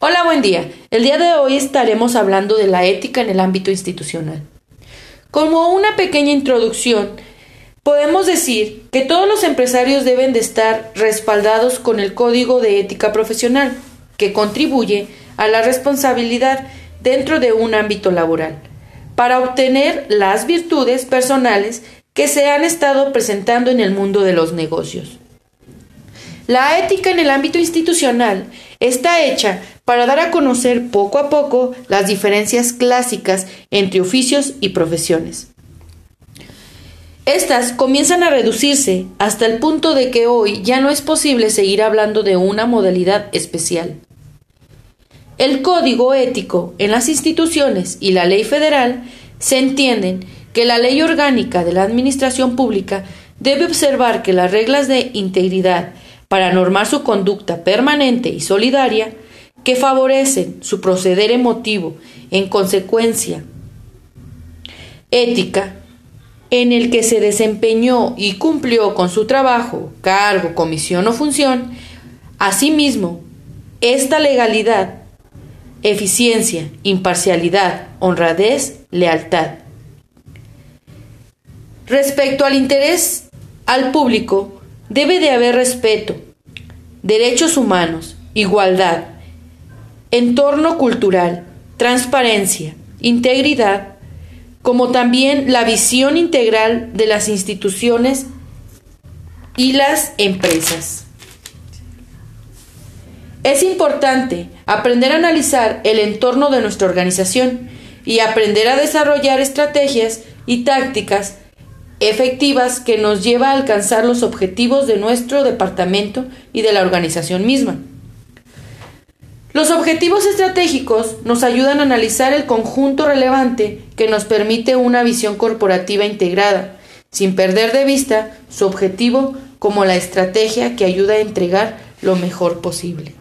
Hola, buen día. El día de hoy estaremos hablando de la ética en el ámbito institucional. Como una pequeña introducción, podemos decir que todos los empresarios deben de estar respaldados con el Código de Ética Profesional, que contribuye a la responsabilidad dentro de un ámbito laboral, para obtener las virtudes personales que se han estado presentando en el mundo de los negocios. La ética en el ámbito institucional está hecha para dar a conocer poco a poco las diferencias clásicas entre oficios y profesiones. Estas comienzan a reducirse hasta el punto de que hoy ya no es posible seguir hablando de una modalidad especial. El código ético en las instituciones y la ley federal se entienden que la ley orgánica de la administración pública debe observar que las reglas de integridad para normar su conducta permanente y solidaria que favorecen su proceder emotivo en consecuencia ética en el que se desempeñó y cumplió con su trabajo, cargo, comisión o función, asimismo, esta legalidad, eficiencia, imparcialidad, honradez, lealtad. Respecto al interés al público, Debe de haber respeto, derechos humanos, igualdad, entorno cultural, transparencia, integridad, como también la visión integral de las instituciones y las empresas. Es importante aprender a analizar el entorno de nuestra organización y aprender a desarrollar estrategias y tácticas efectivas que nos lleva a alcanzar los objetivos de nuestro departamento y de la organización misma. Los objetivos estratégicos nos ayudan a analizar el conjunto relevante que nos permite una visión corporativa integrada, sin perder de vista su objetivo como la estrategia que ayuda a entregar lo mejor posible.